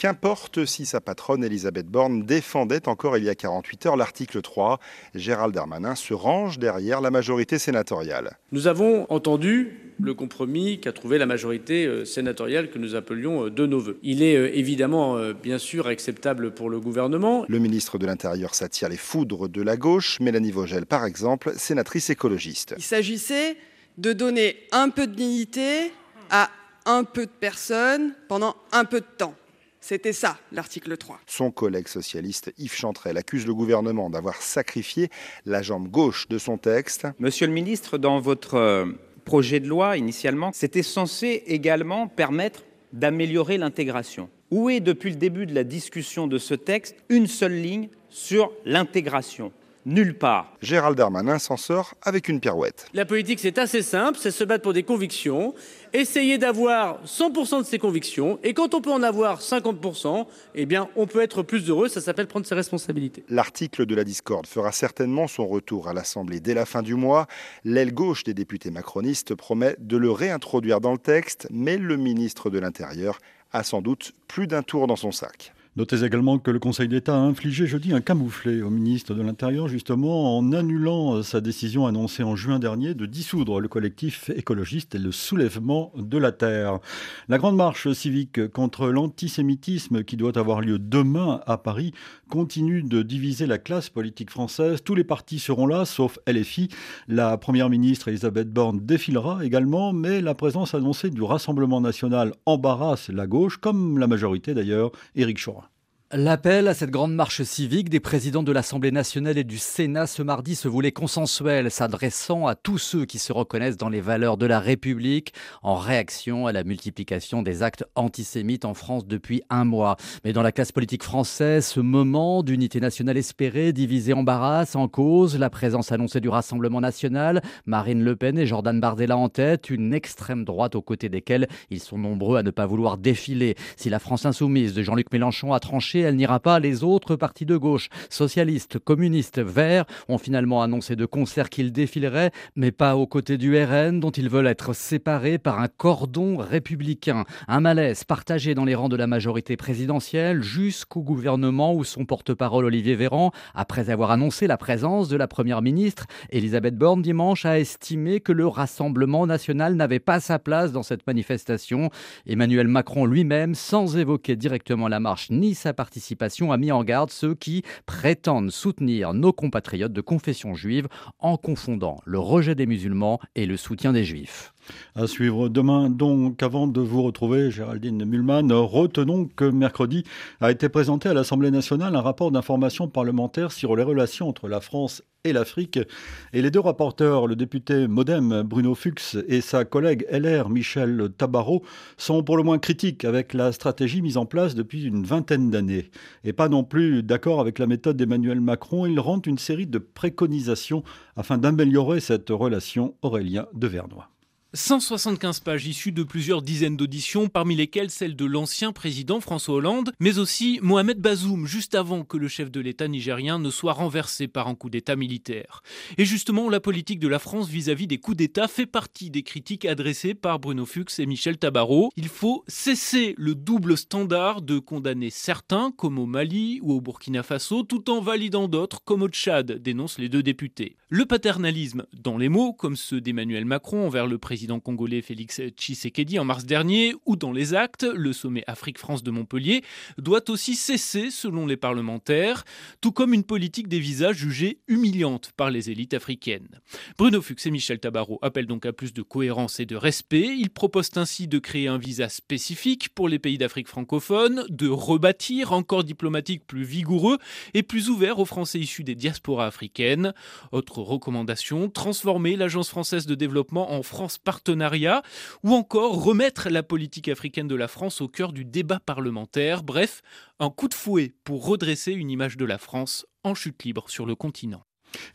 Qu'importe si sa patronne Elisabeth Borne défendait encore il y a 48 heures l'article 3, Gérald Darmanin se range derrière la majorité sénatoriale. Nous avons entendu le compromis qu'a trouvé la majorité euh, sénatoriale que nous appelions euh, de nos voeux. Il est euh, évidemment bien sûr acceptable pour le gouvernement. Le ministre de l'Intérieur s'attire les foudres de la gauche, Mélanie Vogel par exemple, sénatrice écologiste. Il s'agissait de donner un peu de dignité à un peu de personnes pendant un peu de temps. C'était ça, l'article 3. Son collègue socialiste Yves Chantrel accuse le gouvernement d'avoir sacrifié la jambe gauche de son texte. Monsieur le ministre, dans votre euh, projet de loi, initialement, c'était censé également permettre d'améliorer l'intégration. Où est, depuis le début de la discussion de ce texte, une seule ligne sur l'intégration? Nulle part. Gérald Darmanin s'en sort avec une pirouette. La politique, c'est assez simple, c'est se battre pour des convictions, essayer d'avoir 100% de ses convictions, et quand on peut en avoir 50%, eh bien, on peut être plus heureux, ça s'appelle prendre ses responsabilités. L'article de la discorde fera certainement son retour à l'Assemblée dès la fin du mois. L'aile gauche des députés macronistes promet de le réintroduire dans le texte, mais le ministre de l'Intérieur a sans doute plus d'un tour dans son sac. Notez également que le Conseil d'État a infligé jeudi un camouflet au ministre de l'Intérieur, justement en annulant euh, sa décision annoncée en juin dernier de dissoudre le collectif écologiste et le soulèvement de la Terre. La grande marche civique contre l'antisémitisme qui doit avoir lieu demain à Paris continue de diviser la classe politique française. Tous les partis seront là, sauf LFI. La première ministre Elisabeth Borne défilera également, mais la présence annoncée du Rassemblement national embarrasse la gauche, comme la majorité d'ailleurs, Éric Chorin. L'appel à cette grande marche civique des présidents de l'Assemblée nationale et du Sénat ce mardi se voulait consensuel, s'adressant à tous ceux qui se reconnaissent dans les valeurs de la République, en réaction à la multiplication des actes antisémites en France depuis un mois. Mais dans la classe politique française, ce moment d'unité nationale espérée, divisé embarrasse, en cause, la présence annoncée du Rassemblement national, Marine Le Pen et Jordan Bardella en tête, une extrême droite aux côtés desquels ils sont nombreux à ne pas vouloir défiler. Si la France insoumise de Jean-Luc Mélenchon a tranché elle n'ira pas. Les autres partis de gauche, socialistes, communistes, verts, ont finalement annoncé de concert qu'ils défileraient, mais pas aux côtés du RN, dont ils veulent être séparés par un cordon républicain. Un malaise partagé dans les rangs de la majorité présidentielle jusqu'au gouvernement où son porte-parole Olivier Véran, après avoir annoncé la présence de la première ministre, Elisabeth Borne dimanche, a estimé que le Rassemblement national n'avait pas sa place dans cette manifestation. Emmanuel Macron lui-même, sans évoquer directement la marche ni sa participation, participation a mis en garde ceux qui prétendent soutenir nos compatriotes de confession juive en confondant le rejet des musulmans et le soutien des juifs. À suivre demain, donc, avant de vous retrouver, Géraldine Mulman, retenons que mercredi a été présenté à l'Assemblée nationale un rapport d'information parlementaire sur les relations entre la France et l'Afrique. Et les deux rapporteurs, le député Modem Bruno Fuchs et sa collègue LR Michel Tabarot, sont pour le moins critiques avec la stratégie mise en place depuis une vingtaine d'années. Et pas non plus d'accord avec la méthode d'Emmanuel Macron, ils rendent une série de préconisations afin d'améliorer cette relation Aurélien de Vernois. 175 pages issues de plusieurs dizaines d'auditions, parmi lesquelles celle de l'ancien président François Hollande, mais aussi Mohamed Bazoum, juste avant que le chef de l'État nigérien ne soit renversé par un coup d'État militaire. Et justement, la politique de la France vis-à-vis des coups d'État fait partie des critiques adressées par Bruno Fuchs et Michel Tabarot. Il faut cesser le double standard de condamner certains, comme au Mali ou au Burkina Faso, tout en validant d'autres, comme au Tchad, dénoncent les deux députés. Le paternalisme, dans les mots, comme ceux d'Emmanuel Macron envers le président président congolais Félix Tshisekedi en mars dernier, ou dans les actes, le sommet Afrique-France de Montpellier doit aussi cesser selon les parlementaires, tout comme une politique des visages jugée humiliante par les élites africaines. Bruno Fuchs et Michel Tabarot appellent donc à plus de cohérence et de respect. Ils proposent ainsi de créer un visa spécifique pour les pays d'Afrique francophone, de rebâtir un corps diplomatique plus vigoureux et plus ouvert aux Français issus des diasporas africaines. Autre recommandation, transformer l'Agence française de développement en France partenariat, ou encore remettre la politique africaine de la France au cœur du débat parlementaire. Bref, un coup de fouet pour redresser une image de la France en chute libre sur le continent.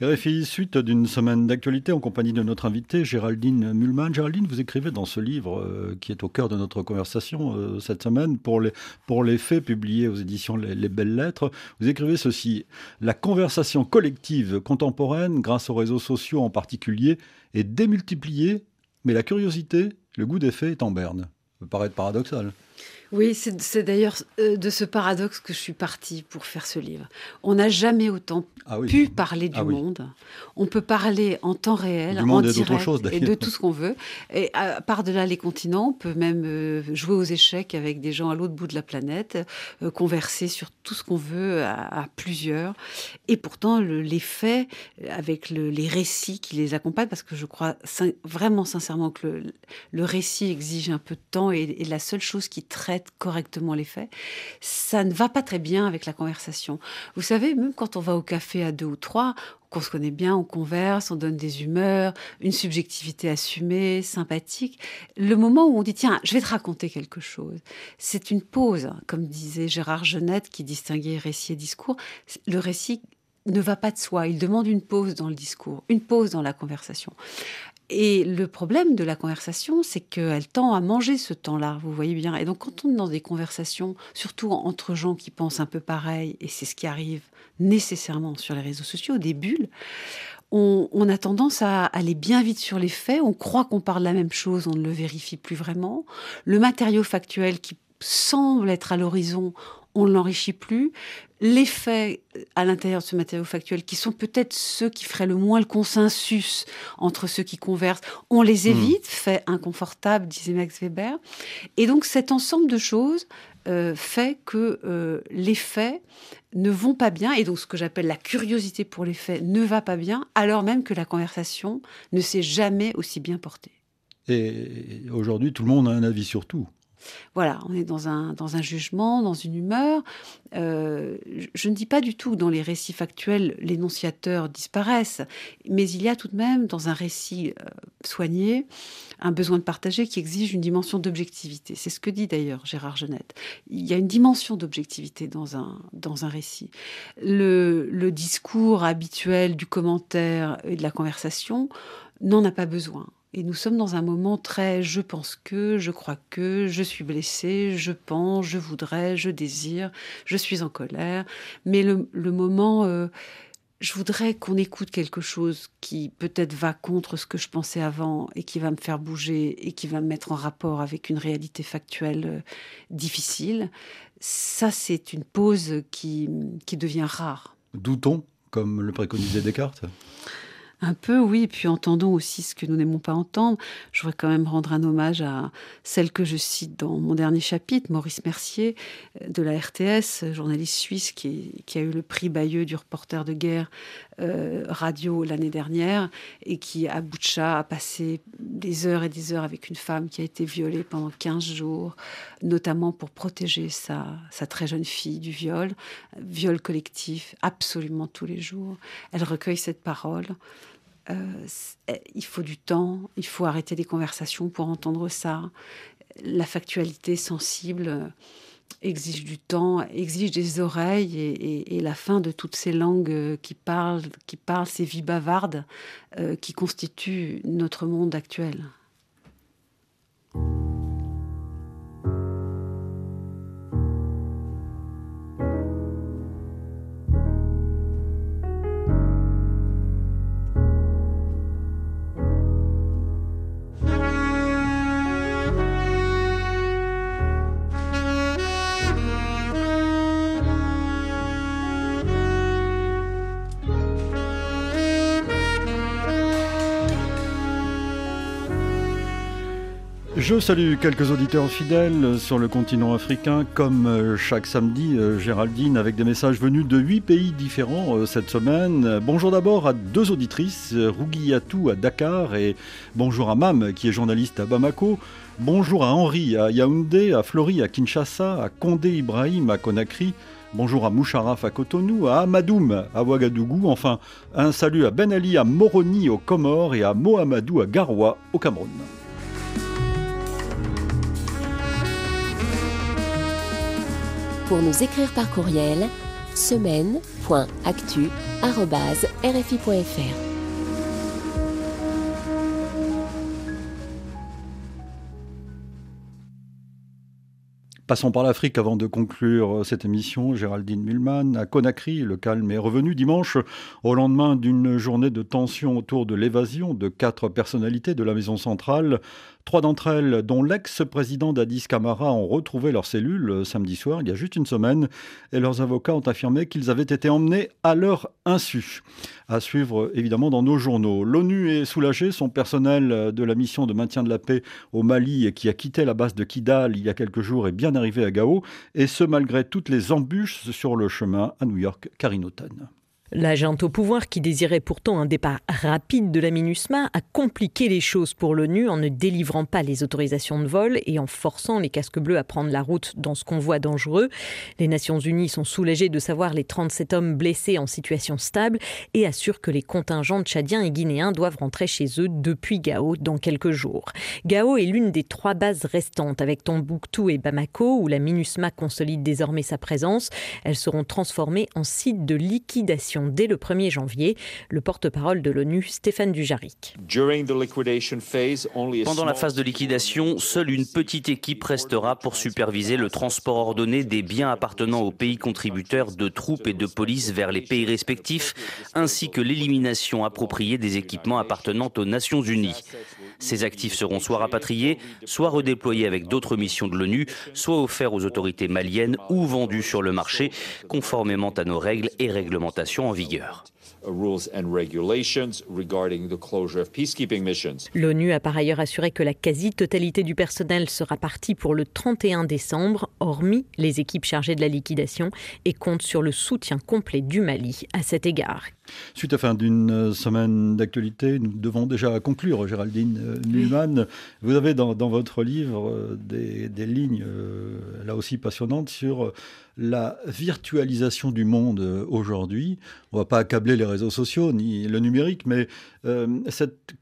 RFI, suite d'une semaine d'actualité en compagnie de notre invité Géraldine Mulman. Géraldine, vous écrivez dans ce livre euh, qui est au cœur de notre conversation euh, cette semaine pour les, pour les faits publiés aux éditions les, Belles Lettres. Vous écrivez ceci La conversation collective contemporaine, grâce aux réseaux sociaux en particulier, est démultipliée mais la curiosité, le goût des faits est en berne. Ça peut paraître paradoxal. Oui, c'est d'ailleurs euh, de ce paradoxe que je suis partie pour faire ce livre. On n'a jamais autant ah pu parler du ah monde. On peut parler en temps réel, en direct, et de tout ce qu'on veut. Et par-delà les continents, on peut même euh, jouer aux échecs avec des gens à l'autre bout de la planète, euh, converser sur tout ce qu'on veut à, plusieurs. Et pourtant, les faits, avec les récits qui les accompagnent, parce que je crois vraiment sincèrement que le, récit exige un peu de temps et, et la seule chose qui traite correctement les faits, ça ne va pas très bien avec la conversation. Vous savez, même quand on va au café à deux ou trois, qu'on se connaît bien, on converse, on donne des humeurs, une subjectivité assumée, sympathique. Le moment où on dit tiens, je vais te raconter quelque chose, c'est une pause, comme disait Gérard Genette qui distinguait récit et discours. Le récit ne va pas de soi, il demande une pause dans le discours, une pause dans la conversation. Et le problème de la conversation, c'est qu'elle tend à manger ce temps-là, vous voyez bien. Et donc, quand on est dans des conversations, surtout entre gens qui pensent un peu pareil, et c'est ce qui arrive nécessairement sur les réseaux sociaux, des bulles, on, a tendance à aller bien vite sur les faits, on croit qu'on parle la même chose, on ne le vérifie plus vraiment. Le matériau factuel qui semble être à l'horizon, on ne l'enrichit plus. Les faits à l'intérieur de ce matériau factuel, qui sont peut-être ceux qui feraient le moins le consensus entre ceux qui conversent, on les hmm. évite, fait inconfortable, disait Max Weber. Et donc cet ensemble de choses euh, fait que euh, les faits ne vont pas bien, et donc ce que j'appelle la curiosité pour les faits ne va pas bien, alors même que la conversation ne s'est jamais aussi bien portée. Et aujourd'hui, tout le monde a un avis sur tout. Voilà, on est dans un, dans un jugement, dans une humeur. Euh, je ne dis pas du tout que dans les récits factuels, l'énonciateur disparaissent, mais il y a tout de même, dans un récit euh, soigné, un besoin de partager qui exige une dimension d'objectivité. C'est ce que dit d'ailleurs Gérard Genette. Il y a une dimension d'objectivité dans un, dans un récit. Le, le discours habituel du commentaire et de la conversation n'en a pas besoin. Et nous sommes dans un moment très je pense que, je crois que, je suis blessé, je pense, je voudrais, je désire, je suis en colère. Mais le, moment, euh, je voudrais qu'on écoute quelque chose qui peut-être va contre ce que je pensais avant et qui va me faire bouger et qui va me mettre en rapport avec une réalité factuelle euh, difficile. Ça, c'est une pause qui, qui devient rare. Doutons, comme le préconisait Descartes? Un peu, oui, et puis entendons aussi ce que nous n'aimons pas entendre. Je voudrais quand même rendre un hommage à celle que je cite dans mon dernier chapitre, Maurice Mercier, euh, de la RTS, journaliste suisse qui, a eu le prix Bayeux du reporter de guerre radio l'année dernière, et qui, à Boucha, a passé des heures et des heures avec une femme qui a été violée pendant 15 jours, notamment pour protéger sa, très jeune fille du viol, viol collectif, absolument tous les jours. Elle recueille cette parole. Euh, il faut du temps, il faut arrêter les conversations pour entendre ça. La factualité sensible euh, exige du temps, exige des oreilles et, la fin de toutes ces langues euh, qui parlent, qui parlent ces vies bavardes qui constituent notre monde actuel. Je salue quelques auditeurs fidèles sur le continent africain, comme euh, chaque samedi, euh, Géraldine, avec des messages venus de huit pays différents euh, cette semaine. Bonjour d'abord à deux auditrices, Rougiatou à Dakar et bonjour à Mam, qui est journaliste à Bamako. Bonjour à Henri à Yaoundé, à Flori à Kinshasa, à Condé Ibrahim à Conakry. Bonjour à Moucharaf à Cotonou, à Amadoum à Ouagadougou. Enfin, un salut à Ben Ali à Moroni aux Comores et à Mohamedou à Garoua au Cameroun. Pour nous écrire par courriel semaine.actu.rfi.fr. Passons par l'Afrique avant de conclure cette émission. Géraldine Mulman, à Conakry, le calme est revenu dimanche au lendemain d'une journée de tension autour de l'évasion de quatre personnalités de la maison centrale. Trois d'entre elles, dont l'ex-président d'Addis Camara, ont retrouvé leurs cellules euh, samedi soir, il y a juste une semaine, et leurs avocats ont affirmé qu'ils avaient été emmenés à leur insu. À suivre évidemment dans nos journaux. L'ONU est soulagée, son personnel de la mission de maintien de la paix au Mali, qui a quitté la base de Kidal il y a quelques jours, est bien arrivé à Gao, et ce malgré toutes les embûches sur le chemin à New York, Carinoton. L'agent au pouvoir, qui désirait pourtant un départ rapide de la MINUSMA, a compliqué les choses pour l'ONU en ne délivrant pas les autorisations de vol et en forçant les casques bleus à prendre la route dans ce convoi dangereux. Les Nations Unies sont soulagées de savoir les 37 hommes blessés en situation stable et assurent que les contingents tchadiens et guinéens doivent rentrer chez eux depuis Gao dans quelques jours. Gao est l'une des trois bases restantes avec Tombouctou et Bamako où la MINUSMA consolide désormais sa présence. Elles seront transformées en sites de liquidation dès le 1er janvier. Le porte-parole de l'ONU, Stéphane Dujarric. Pendant la phase de liquidation, seule une petite équipe restera pour superviser le transport ordonné des biens appartenant aux pays contributeurs de troupes et de police vers les pays respectifs, ainsi que l'élimination appropriée des équipements appartenant aux Nations Unies. Ces actifs seront soit rapatriés, soit redéployés avec d'autres missions de l'ONU, soit offerts aux autorités maliennes ou vendus sur le marché, conformément à nos règles et réglementations en vigueur. L'ONU a par ailleurs assuré que la quasi-totalité du personnel sera partie pour le 31 décembre, hormis les équipes chargées de la liquidation, et compte sur le soutien complet du Mali à cet égard. Suite à fin d'une semaine d'actualité, nous devons déjà conclure, Géraldine Newman. Vous avez dans, votre livre euh, des, lignes, euh, là aussi passionnantes, sur la virtualisation du monde euh, aujourd'hui. On ne va pas accabler les réseaux sociaux ni le numérique, mais cette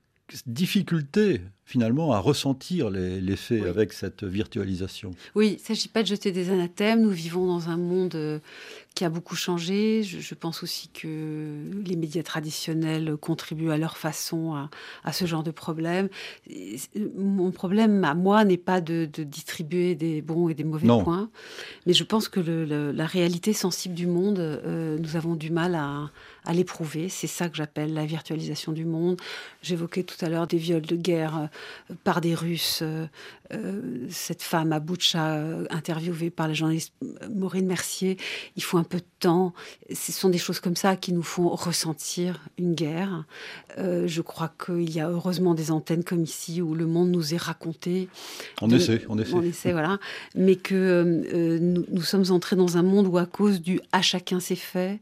difficulté finalement à ressentir les, faits avec cette virtualisation. Oui, il ne s'agit pas de jeter des anathèmes. Nous vivons dans un monde qui a beaucoup changé. Je, pense aussi que les médias traditionnels contribuent à leur façon à, ce genre de problème. Mon problème à moi n'est pas de, distribuer des bons et des mauvais points, mais je pense que la réalité sensible du monde, euh, nous avons du mal à, l'éprouver. C'est ça que j'appelle la virtualisation du monde. J'évoquais tout à l'heure des viols de guerre euh, par des Russes. Euh, cette femme à Boucha, interviewée par la journaliste Maureen Mercier, il faut un peu de temps. Ce sont des choses comme ça qui nous font ressentir une guerre. Euh, je crois qu'il y a heureusement des antennes comme ici où le monde nous est raconté. On essaie, on essaie. On essaie, voilà. Mais que euh, nous, sommes entrés dans un monde où, à cause du à chacun ses faits,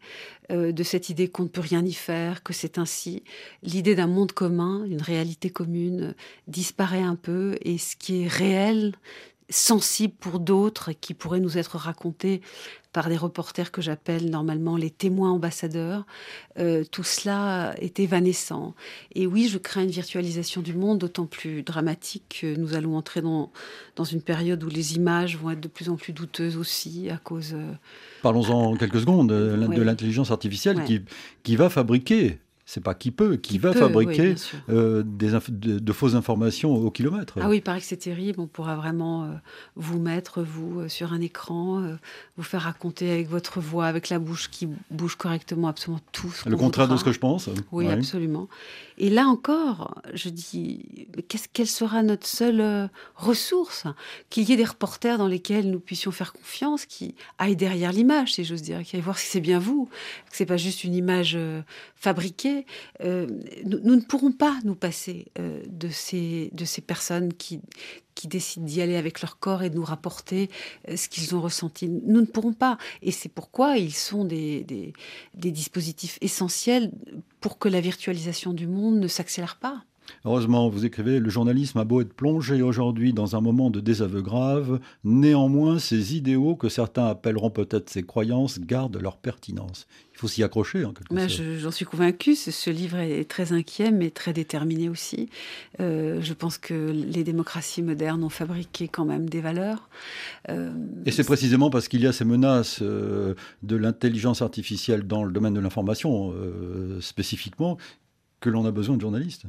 euh, de cette idée qu'on ne peut rien y faire, que c'est ainsi, l'idée d'un monde commun, une réalité commune, disparaît un peu. Et ce qui est réel, sensible pour d'autres, qui pourrait nous être raconté par des reporters que j'appelle normalement les témoins ambassadeurs. Euh, tout cela est évanescent. Et oui, je crains une virtualisation du monde d'autant plus dramatique que nous allons entrer dans, dans une période où les images vont être de plus en plus douteuses aussi à cause... Euh, Parlons-en quelques secondes de l'intelligence artificielle qui, qui va fabriquer c'est pas qui peut, qui, va fabriquer euh, des de, fausses informations au kilomètre. Ah oui, il paraît que c'est terrible. On pourra vraiment euh, vous mettre, vous, euh, sur un écran, vous faire raconter avec votre voix, avec la bouche qui bouge correctement absolument tout. Le contraire de ce que je pense. Oui, absolument. Et là encore, je dis, qu'est-ce, quelle sera notre seule ressource? Qu'il y ait des reporters dans lesquels nous puissions faire confiance, qui aillent derrière l'image, si j'ose dire, qui aillent voir si c'est bien vous, que c'est pas juste une image fabriquée euh, nous, ne pourrons pas nous passer euh, de, ces, de ces personnes qui, qui décident d'y aller avec leur corps et de nous rapporter euh, ce qu'ils ont ressenti. Nous ne pourrons pas. Et c'est pourquoi ils sont des, des, des dispositifs essentiels pour que la virtualisation du monde ne s'accélère pas. Heureusement, vous écrivez, le journalisme a beau être plongé aujourd'hui dans un moment de désaveu grave, néanmoins, ces idéaux que certains appelleront peut-être ses croyances gardent leur pertinence. Il faut s'y accrocher. En quelque J'en suis convaincue. Ce livre est très inquiet, mais très déterminé aussi. Euh, je pense que les démocraties modernes ont fabriqué quand même des valeurs. Euh, Et c'est précisément parce qu'il y a ces menaces euh, de l'intelligence artificielle dans le domaine de l'information spécifiquement que l'on a besoin de journalistes.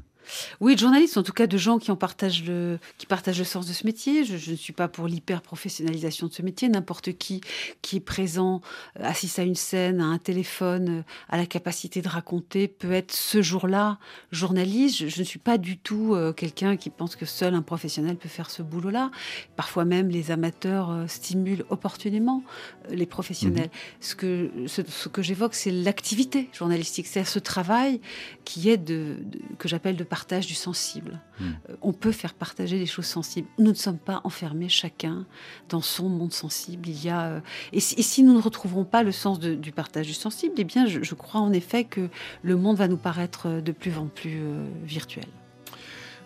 Oui, de journalistes, en tout cas de gens qui en partagent le, qui partagent le sens de ce métier. Je, ne suis pas pour l'hyper-professionnalisation de ce métier. N'importe qui qui est présent, euh, assiste à une scène, à un téléphone, euh, à la capacité de raconter, peut être ce jour-là journaliste. Je, ne suis pas du tout euh, quelqu'un qui pense que seul un professionnel peut faire ce boulot-là. Parfois même, les amateurs stimulent opportunément les professionnels. Mhm. Ce que, ce, que j'évoque, c'est l'activité journalistique, c'est ce travail qui est de, que j'appelle de partage du sensible. Hmm. Euh, on peut faire partager des choses sensibles. Nous ne sommes pas enfermés chacun dans son monde sensible. Il y a, euh, et, si, nous ne retrouverons pas le sens du partage du sensible, eh bien, je, crois en effet que le monde va nous paraître de plus en plus euh, virtuel.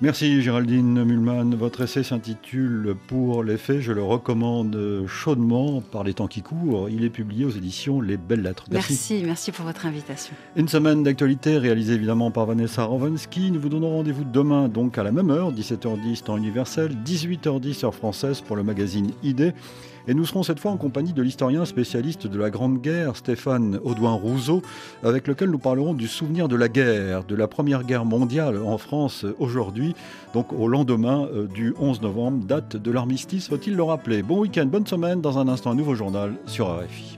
Merci Géraldine Mulman. Votre essai s'intitule Pour les faits. Je le recommande chaudement par les temps qui courent. Il est publié aux éditions Les Belles Lettres. Merci, merci, pour votre invitation. Une semaine d'actualité réalisée évidemment par Vanessa Rovansky. Nous vous donnons rendez-vous demain donc à la même heure, 17h10 temps universel, 18h10 heure française pour le magazine ID. Et nous serons cette fois en compagnie de l'historien spécialiste de la Grande Guerre, Stéphane Audouin-Rousseau, avec lequel nous parlerons du souvenir de la guerre, de la Première Guerre mondiale en France aujourd'hui, donc au lendemain euh, du 11 novembre, date de l'armistice, faut-il le rappeler. Bon week-end, bonne semaine, dans un instant un nouveau journal sur RFI.